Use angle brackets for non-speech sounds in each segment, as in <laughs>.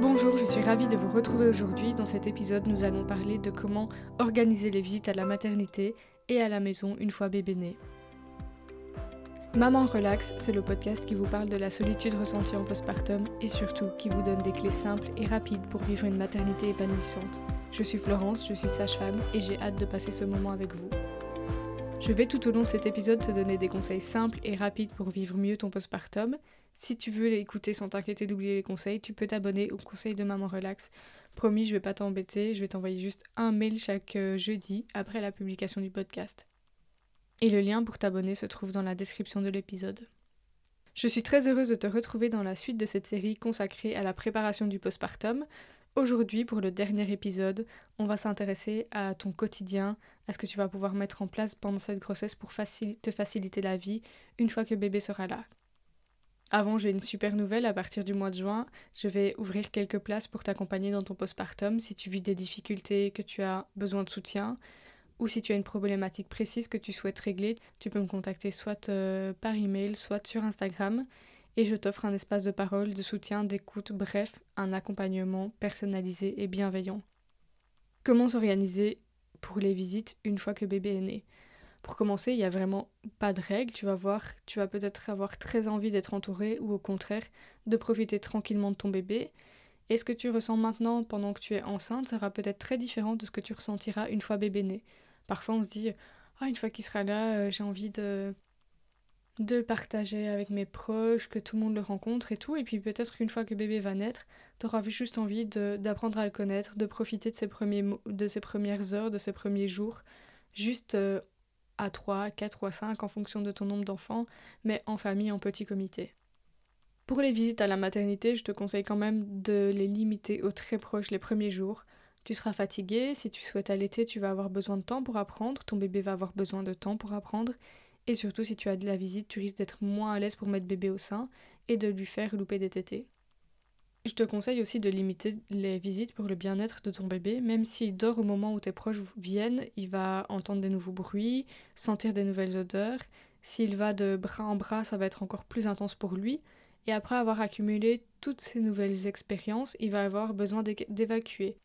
Bonjour, je suis ravie de vous retrouver aujourd'hui. Dans cet épisode, nous allons parler de comment organiser les visites à la maternité et à la maison une fois bébé né. Maman Relax, c'est le podcast qui vous parle de la solitude ressentie en postpartum et surtout qui vous donne des clés simples et rapides pour vivre une maternité épanouissante. Je suis Florence, je suis sage-femme et j'ai hâte de passer ce moment avec vous. Je vais tout au long de cet épisode te donner des conseils simples et rapides pour vivre mieux ton postpartum. Si tu veux l'écouter sans t'inquiéter d'oublier les conseils, tu peux t'abonner au conseil de Maman Relax. Promis, je vais pas t'embêter, je vais t'envoyer juste un mail chaque euh, jeudi après la publication du podcast. Et le lien pour t'abonner se trouve dans la description de l'épisode. Je suis très heureuse de te retrouver dans la suite de cette série consacrée à la préparation du postpartum. Aujourd'hui, pour le dernier épisode, on va s'intéresser à ton quotidien, à ce que tu vas pouvoir mettre en place pendant cette grossesse pour te faciliter la vie une fois que bébé sera là. Avant, j'ai une super nouvelle. À partir du mois de juin, je vais ouvrir quelques places pour t'accompagner dans ton postpartum si tu vis des difficultés, que tu as besoin de soutien ou si tu as une problématique précise que tu souhaites régler. Tu peux me contacter soit euh, par email, soit sur Instagram et je t'offre un espace de parole, de soutien, d'écoute, bref, un accompagnement personnalisé et bienveillant. Comment s'organiser pour les visites une fois que bébé est né? Pour commencer, il n'y a vraiment pas de règles, tu vas voir, tu vas peut-être avoir très envie d'être entouré ou au contraire de profiter tranquillement de ton bébé. Et ce que tu ressens maintenant pendant que tu es enceinte sera peut-être très différent de ce que tu ressentiras une fois bébé né. Parfois on se dit, ah, une fois qu'il sera là, euh, j'ai envie de de le partager avec mes proches, que tout le monde le rencontre et tout. Et puis peut-être qu'une fois que bébé va naître, tu auras juste envie d'apprendre à le connaître, de profiter de ses, premiers, de ses premières heures, de ses premiers jours, juste euh, à 3, 4 ou à 5 en fonction de ton nombre d'enfants, mais en famille, en petit comité. Pour les visites à la maternité, je te conseille quand même de les limiter aux très proches les premiers jours. Tu seras fatigué, si tu souhaites allaiter, tu vas avoir besoin de temps pour apprendre, ton bébé va avoir besoin de temps pour apprendre, et surtout, si tu as de la visite, tu risques d'être moins à l'aise pour mettre bébé au sein et de lui faire louper des tétés. Je te conseille aussi de limiter les visites pour le bien-être de ton bébé. Même s'il dort au moment où tes proches viennent, il va entendre des nouveaux bruits, sentir des nouvelles odeurs. S'il va de bras en bras, ça va être encore plus intense pour lui. Et après avoir accumulé toutes ces nouvelles expériences, il va avoir besoin d'évacuer.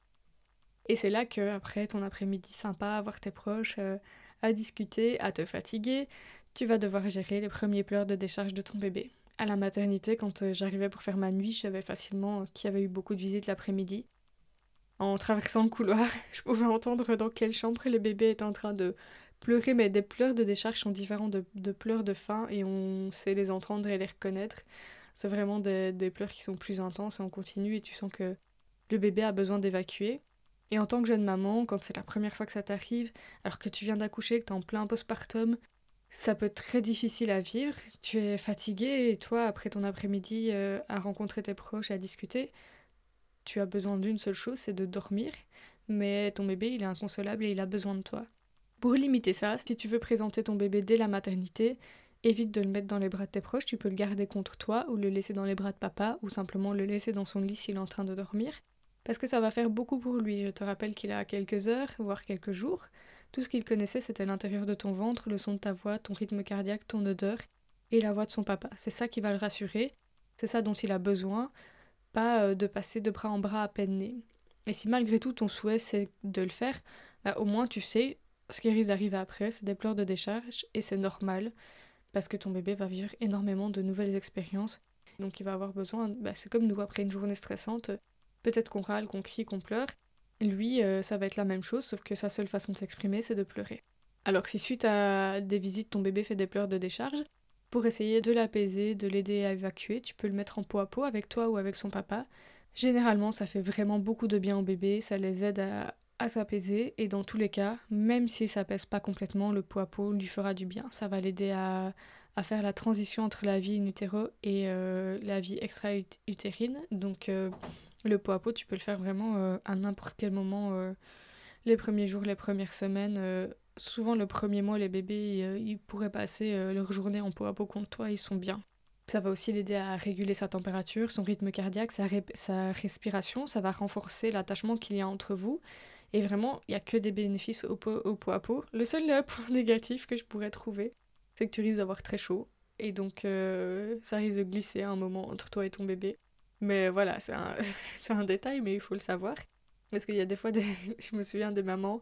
Et c'est là que, après ton après-midi sympa, avoir tes proches, euh, à discuter, à te fatiguer, tu vas devoir gérer les premiers pleurs de décharge de ton bébé. À la maternité, quand euh, j'arrivais pour faire ma nuit, je savais facilement qu'il y avait eu beaucoup de visites l'après-midi. En traversant le couloir, <laughs> je pouvais entendre dans quelle chambre le bébé était en train de pleurer, mais des pleurs de décharge sont différents de, pleurs de faim et on sait les entendre et les reconnaître. C'est vraiment des, des pleurs qui sont plus intenses et on continue et tu sens que le bébé a besoin d'évacuer. Et en tant que jeune maman, quand c'est la première fois que ça t'arrive, alors que tu viens d'accoucher, que tu es en plein postpartum, ça peut être très difficile à vivre. Tu es fatiguée et toi, après ton après-midi euh, à rencontrer tes proches et à discuter, tu as besoin d'une seule chose, c'est de dormir. Mais ton bébé, il est inconsolable et il a besoin de toi. Pour limiter ça, si tu veux présenter ton bébé dès la maternité, évite de le mettre dans les bras de tes proches, tu peux le garder contre toi ou le laisser dans les bras de papa ou simplement le laisser dans son lit s'il est en train de dormir parce que ça va faire beaucoup pour lui. Je te rappelle qu'il a quelques heures, voire quelques jours. Tout ce qu'il connaissait, c'était l'intérieur de ton ventre, le son de ta voix, ton rythme cardiaque, ton odeur et la voix de son papa. C'est ça qui va le rassurer, c'est ça dont il a besoin, pas euh, de passer de bras en bras à peine né. Et si malgré tout ton souhait c'est de le faire, bah, au moins tu sais ce qui risque d'arriver après, c'est des pleurs de décharge et c'est normal parce que ton bébé va vivre énormément de nouvelles expériences. Donc il va avoir besoin, bah, c'est comme nous après une journée stressante, Peut-être qu'on râle, qu'on crie, qu'on pleure. Lui, euh, ça va être la même chose, sauf que sa seule façon de s'exprimer, c'est de pleurer. Alors si suite à des visites, ton bébé fait des pleurs de décharge, pour essayer de l'apaiser, de l'aider à évacuer, tu peux le mettre en peau à peau avec toi ou avec son papa. Généralement, ça fait vraiment beaucoup de bien au bébé, ça les aide à, s'apaiser, et dans tous les cas, même si ça pèse pas complètement, le peau à peau lui fera du bien. Ça va l'aider à, faire la transition entre la vie in utero et euh, la vie extra-utérine. Donc euh, le pot à pot, tu peux le faire vraiment euh, à n'importe quel moment, euh, les premiers jours, les premières semaines. Euh, souvent, le premier mois, les bébés, ils pourraient passer leur journée en pot à pot contre toi, ils sont bien. Ça va aussi l'aider à réguler sa température, son rythme cardiaque, sa, respiration. Ça va renforcer l'attachement qu'il y a entre vous. Et vraiment, il n'y a que des bénéfices au pot à pot. Le seul <laughs> point négatif que je pourrais trouver, c'est que tu risques d'avoir très chaud. Et donc, ça risque de glisser à un moment entre toi et ton bébé. Mais voilà, c'est un, <laughs> un détail, mais il faut le savoir. Parce qu'il y a des fois, <laughs> je me souviens des mamans,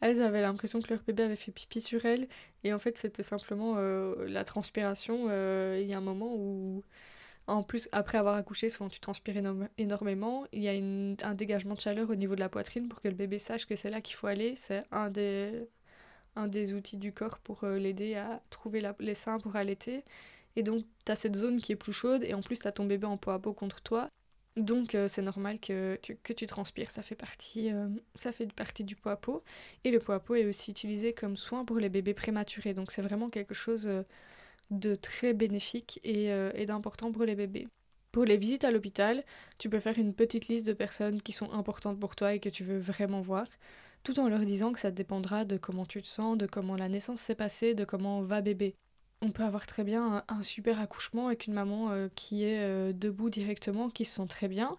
elles avaient l'impression que leur bébé avait fait pipi sur elles. Et en fait, c'était simplement euh, la transpiration. Euh, il y a un moment où, en plus, après avoir accouché, souvent tu transpires énormément. Il y a un dégagement de chaleur au niveau de la poitrine pour que le bébé sache que c'est là qu'il faut aller. C'est un des, un des outils du corps pour euh, l'aider à trouver les seins pour allaiter. Et donc, tu as cette zone qui est plus chaude et en plus, tu as ton bébé en peau à peau contre toi. Donc euh, c'est normal que tu, transpires, ça fait, partie, euh, ça fait partie du pot à peau. Et le pot à peau est aussi utilisé comme soin pour les bébés prématurés, donc c'est vraiment quelque chose euh, de très bénéfique et, et d'important pour les bébés. Pour les visites à l'hôpital, tu peux faire une petite liste de personnes qui sont importantes pour toi et que tu veux vraiment voir, tout en leur disant que ça dépendra de comment tu te sens, de comment la naissance s'est passée, de comment va bébé on peut avoir très bien un, super accouchement avec une maman euh, qui est euh, debout directement, qui se sent très bien,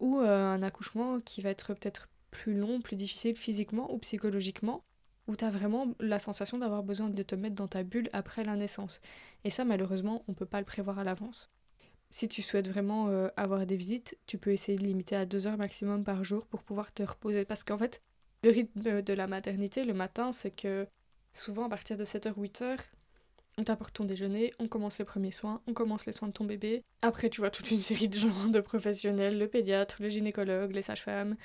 ou euh, un accouchement qui va être peut-être plus long, plus difficile physiquement ou psychologiquement, où tu as vraiment la sensation d'avoir besoin de te mettre dans ta bulle après la naissance. Et ça, malheureusement, on peut pas le prévoir à l'avance. Si tu souhaites vraiment avoir des visites, tu peux essayer de limiter à deux heures maximum par jour pour pouvoir te reposer. Parce qu'en fait, le rythme de la maternité le matin, c'est que souvent à partir de 7h, 8h, on t'apporte ton déjeuner, on commence les premiers soins, on commence les soins de ton bébé. Après, tu vois toute une série de gens, de professionnels, le pédiatre, le gynécologue, les sages-femmes,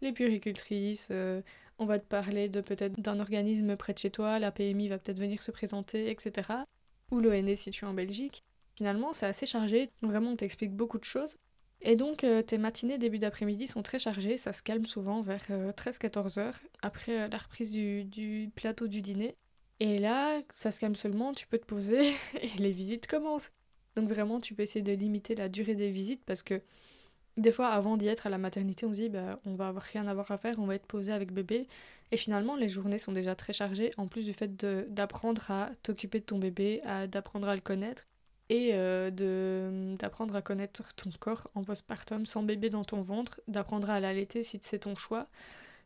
les puricultrices. Euh, on va te parler de peut-être d'un organisme près de chez toi, la PMI va peut-être venir se présenter, etc. Ou l'ONE si tu es en Belgique. Finalement, c'est assez chargé, vraiment on t'explique beaucoup de choses. Et donc, euh, tes matinées, début d'après-midi sont très chargées, ça se calme souvent vers 13-14 euh, heures, après la reprise du plateau du dîner. Et là, ça se calme seulement, tu peux te poser <laughs> et les visites commencent. Donc vraiment, tu peux essayer de limiter la durée des visites parce que des fois, avant d'y être à la maternité, on se dit bah, on va avoir rien à voir à faire, on va être posé avec bébé. Et finalement, les journées sont déjà très chargées, en plus du fait d'apprendre à t'occuper de ton bébé, d'apprendre à le connaître et euh, d'apprendre à connaître ton corps en postpartum sans bébé dans ton ventre, d'apprendre à l'allaiter si c'est ton choix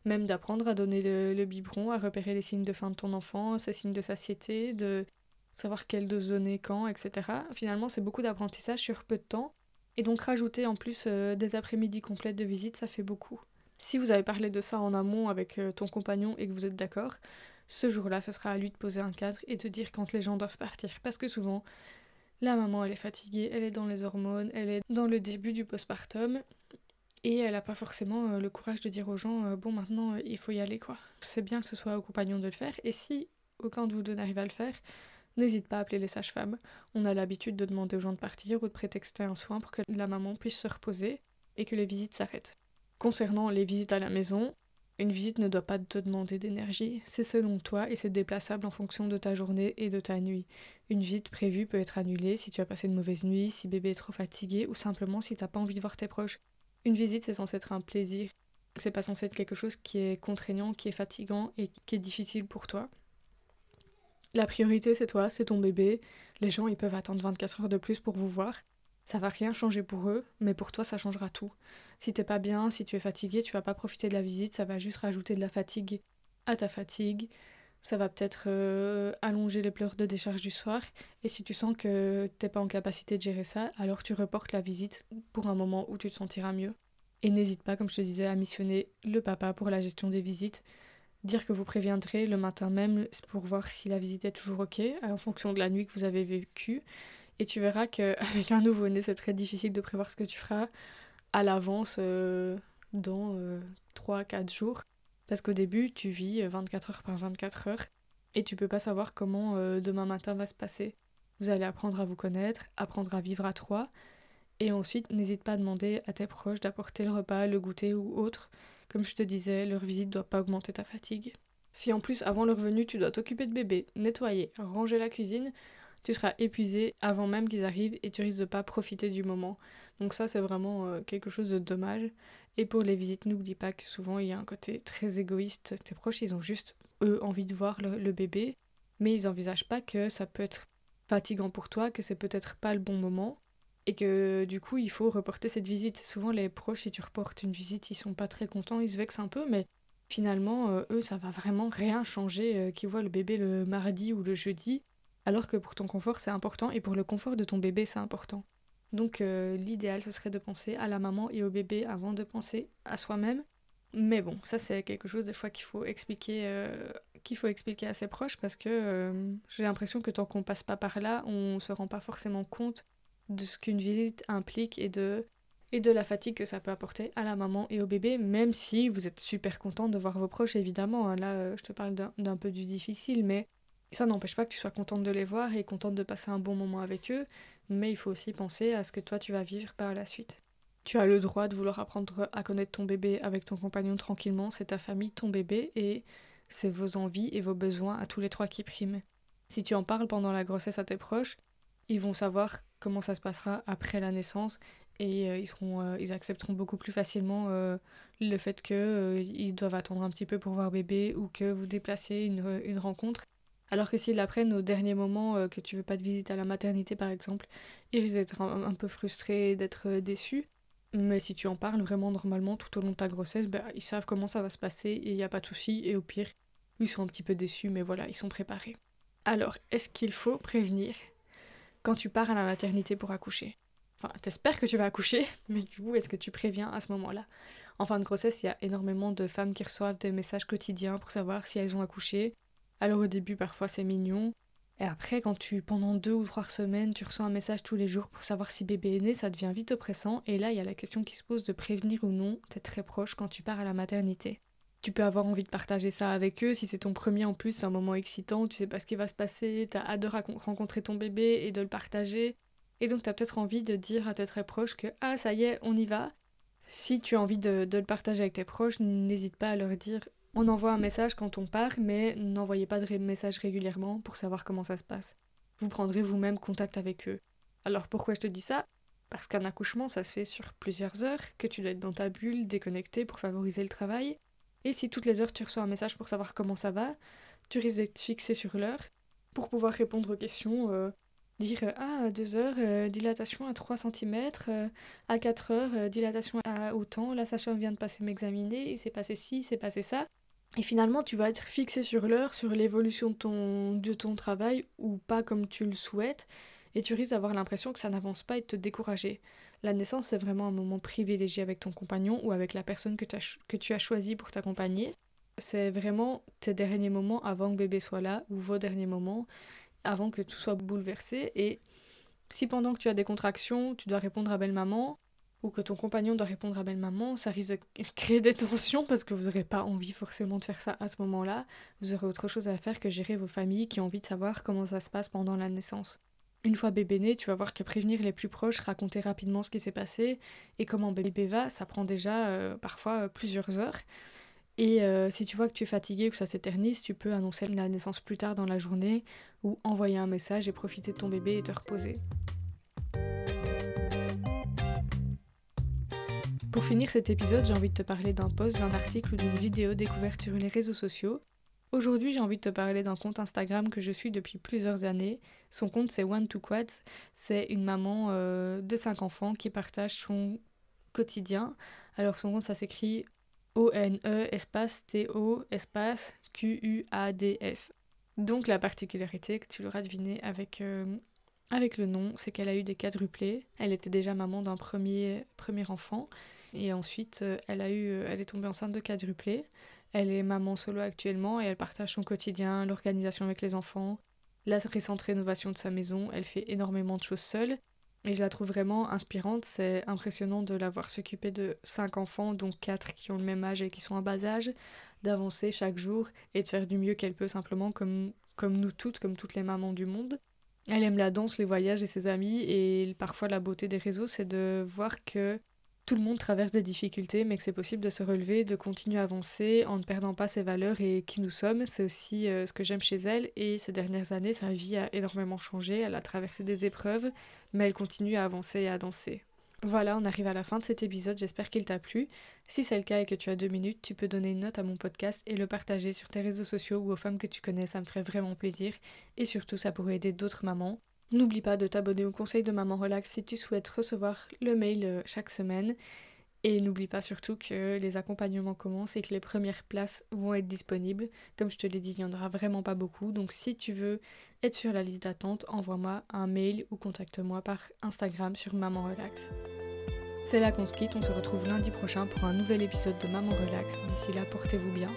même d'apprendre à donner le, biberon, à repérer les signes de faim de ton enfant, ses signes de satiété, de savoir quelle dose donner quand, etc. Finalement, c'est beaucoup d'apprentissage sur peu de temps. Et donc rajouter en plus euh, des après-midi complètes de visite, ça fait beaucoup. Si vous avez parlé de ça en amont avec euh, ton compagnon et que vous êtes d'accord, ce jour-là, ce sera à lui de poser un cadre et de dire quand les gens doivent partir. Parce que souvent, la maman, elle est fatiguée, elle est dans les hormones, elle est dans le début du postpartum, et elle n'a pas forcément euh, le courage de dire aux gens euh, bon maintenant euh, il faut y aller quoi. C'est bien que ce soit au compagnon de le faire et si aucun de vous deux n'arrive à le faire, n'hésite pas à appeler les sages-femmes. On a l'habitude de demander aux gens de partir ou de prétexter un soin pour que la maman puisse se reposer et que les visites s'arrêtent. Concernant les visites à la maison, une visite ne doit pas te demander d'énergie, c'est selon toi et c'est déplaçable en fonction de ta journée et de ta nuit. Une visite prévue peut être annulée si tu as passé une mauvaise nuit, si bébé est trop fatigué ou simplement si t'as pas envie de voir tes proches. Une visite, c'est censé être un plaisir. C'est pas censé être quelque chose qui est contraignant, qui est fatigant et qui est difficile pour toi. La priorité, c'est toi, c'est ton bébé. Les gens, ils peuvent attendre 24 heures de plus pour vous voir. Ça va rien changer pour eux, mais pour toi, ça changera tout. Si t'es pas bien, si tu es fatigué, tu vas pas profiter de la visite, ça va juste rajouter de la fatigue à ta fatigue. Ça va peut-être euh, allonger les pleurs de décharge du soir. Et si tu sens que t'es pas en capacité de gérer ça, alors tu reportes la visite pour un moment où tu te sentiras mieux. Et n'hésite pas, comme je te disais, à missionner le papa pour la gestion des visites. Dire que vous préviendrez le matin même pour voir si la visite est toujours ok, en fonction de la nuit que vous avez vécue. Et tu verras qu'avec <laughs> un nouveau-né, c'est très difficile de prévoir ce que tu feras à l'avance euh, dans 3-4 euh, jours. Parce qu'au début, tu vis 24 heures par 24 heures et tu peux pas savoir comment euh, demain matin va se passer. Vous allez apprendre à vous connaître, apprendre à vivre à trois. Et ensuite, n'hésite pas à demander à tes proches d'apporter le repas, le goûter ou autre. Comme je te disais, leur visite doit pas augmenter ta fatigue. Si en plus, avant leur venue, tu dois t'occuper de bébé, nettoyer, ranger la cuisine, tu seras épuisé avant même qu'ils arrivent et tu risques de pas profiter du moment. Donc ça, c'est vraiment euh, quelque chose de dommage. Et pour les visites, n'oublie pas que souvent il y a un côté très égoïste. Tes proches, ils ont juste, eux, envie de voir le, bébé, mais ils n'envisagent pas que ça peut être fatigant pour toi, que c'est peut-être pas le bon moment, et que du coup, il faut reporter cette visite. Souvent, les proches, si tu reportes une visite, ils sont pas très contents, ils se vexent un peu, mais finalement, euh, eux, ça va vraiment rien changer euh, qu'ils voient le bébé le mardi ou le jeudi, alors que pour ton confort, c'est important, et pour le confort de ton bébé, c'est important. Donc euh, l'idéal, ce serait de penser à la maman et au bébé avant de penser à soi-même. Mais bon, ça c'est quelque chose des fois qu'il faut expliquer euh, qu'il faut expliquer à ses proches parce que euh, j'ai l'impression que tant qu'on passe pas par là, on se rend pas forcément compte de ce qu'une visite implique et de et de la fatigue que ça peut apporter à la maman et au bébé, même si vous êtes super content de voir vos proches, évidemment. Hein. Là, je te parle d'un peu du difficile, mais ça n'empêche pas que tu sois contente de les voir et contente de passer un bon moment avec eux, mais il faut aussi penser à ce que toi tu vas vivre par la suite. Tu as le droit de vouloir apprendre à connaître ton bébé avec ton compagnon tranquillement, c'est ta famille, ton bébé, et c'est vos envies et vos besoins à tous les trois qui priment. Si tu en parles pendant la grossesse à tes proches, ils vont savoir comment ça se passera après la naissance et euh, euh, ils accepteront beaucoup plus facilement euh, le fait qu'ils doivent attendre un petit peu pour voir bébé ou que vous déplaciez une, une rencontre alors que s'ils l'apprennent au dernier moment euh, que tu veux pas de visite à la maternité par exemple, ils risquent d'être un, peu frustrés, d'être euh, déçus. Mais si tu en parles vraiment normalement tout au long de ta grossesse, bah, ils savent comment ça va se passer et il n'y a pas de souci. Et au pire, ils sont un petit peu déçus, mais voilà, ils sont préparés. Alors, est-ce qu'il faut prévenir quand tu pars à la maternité pour accoucher? Enfin, t'espères que tu vas accoucher, <laughs> mais du coup, est-ce que tu préviens à ce moment-là? En fin de grossesse, il y a énormément de femmes qui reçoivent des messages quotidiens pour savoir si elles ont accouché, alors au début, parfois c'est mignon. Et après, quand tu, pendant deux ou trois semaines, tu reçois un message tous les jours pour savoir si bébé est né, ça devient vite oppressant. Et là, il y a la question qui se pose de prévenir ou non t'es très proche quand tu pars à la maternité. Tu peux avoir envie de partager ça avec eux. Si c'est ton premier en plus, c'est un moment excitant, tu sais pas ce qui va se passer, t'as hâte de rencontrer ton bébé et de le partager. Et donc t'as peut-être envie de dire à tes très proches que ah ça y est, on y va. Si tu as envie de, de le partager avec tes proches, n'hésite pas à leur dire on envoie un message quand on part, mais n'envoyez pas de message régulièrement pour savoir comment ça se passe. Vous prendrez vous-même contact avec eux. Alors pourquoi je te dis ça? Parce qu'un accouchement, ça se fait sur plusieurs heures, que tu dois être dans ta bulle, déconnecté pour favoriser le travail. Et si toutes les heures tu reçois un message pour savoir comment ça va, tu risques d'être fixé sur l'heure pour pouvoir répondre aux questions. Euh, dire ah, à 2 heures, euh, dilatation à 3 cm, euh, à 4 heures, dilatation à autant, la sage vient de passer m'examiner, il s'est passé ci, c'est passé ça. Et finalement, tu vas être fixé sur l'heure, sur l'évolution de ton, de ton travail, ou pas comme tu le souhaites, et tu risques d'avoir l'impression que ça n'avance pas et de te décourager. La naissance, c'est vraiment un moment privilégié avec ton compagnon ou avec la personne que, as, que tu as choisi pour t'accompagner. C'est vraiment tes derniers moments avant que bébé soit là, ou vos derniers moments, avant que tout soit bouleversé. Et si pendant que tu as des contractions, tu dois répondre à belle maman, ou que ton compagnon doit répondre à belle maman, ça risque de <laughs> créer des tensions parce que vous n'aurez pas envie forcément de faire ça à ce moment-là. Vous aurez autre chose à faire que gérer vos familles qui ont envie de savoir comment ça se passe pendant la naissance. Une fois bébé né, tu vas voir que prévenir les plus proches, raconter rapidement ce qui s'est passé et comment bébé va, ça prend déjà euh, parfois euh, plusieurs heures. Et euh, si tu vois que tu es fatigué ou que ça s'éternise, tu peux annoncer la naissance plus tard dans la journée ou envoyer un message et profiter de ton bébé et te reposer. Pour finir cet épisode, j'ai envie de te parler d'un post, d'un article ou d'une vidéo découverte sur les réseaux sociaux. Aujourd'hui, j'ai envie de te parler d'un compte Instagram que je suis depuis plusieurs années. Son compte, c'est One to Quads. C'est une maman euh, de 5 enfants qui partage son quotidien. Alors, son compte, ça s'écrit O-N-E espace T-O espace Q-U-A-D-S. Donc, la particularité que tu l'auras deviné avec, euh, avec le nom, c'est qu'elle a eu des quadruplés. Elle était déjà maman d'un premier, premier enfant. Et ensuite, euh, elle, a eu, euh, elle est tombée enceinte de quadruplé. Elle est maman solo actuellement et elle partage son quotidien, l'organisation avec les enfants, la récente rénovation de sa maison. Elle fait énormément de choses seule. Et je la trouve vraiment inspirante. C'est impressionnant de la voir s'occuper de cinq enfants, dont quatre qui ont le même âge et qui sont à bas âge, d'avancer chaque jour et de faire du mieux qu'elle peut simplement comme, comme nous toutes, comme toutes les mamans du monde. Elle aime la danse, les voyages et ses amis. Et parfois la beauté des réseaux, c'est de voir que tout le monde traverse des difficultés, mais que c'est possible de se relever, de continuer à avancer en ne perdant pas ses valeurs et qui nous sommes. C'est aussi euh, ce que j'aime chez elle. Et ces dernières années, sa vie a énormément changé. Elle a traversé des épreuves, mais elle continue à avancer et à danser. Voilà, on arrive à la fin de cet épisode, j'espère qu'il t'a plu. Si c'est le cas et que tu as deux minutes, tu peux donner une note à mon podcast et le partager sur tes réseaux sociaux ou aux femmes que tu connais, ça me ferait vraiment plaisir. Et surtout, ça pourrait aider d'autres mamans. N'oublie pas de t'abonner au conseil de Maman Relax si tu souhaites recevoir le mail euh, chaque semaine. Et n'oublie pas surtout que les accompagnements commencent et que les premières places vont être disponibles. Comme je te l'ai dit, il n'y en aura vraiment pas beaucoup. Donc si tu veux être sur la liste d'attente, envoie-moi un mail ou contacte-moi par Instagram sur Maman Relax. C'est là qu'on se quitte, on se retrouve lundi prochain pour un nouvel épisode de Maman Relax. D'ici là, portez-vous bien.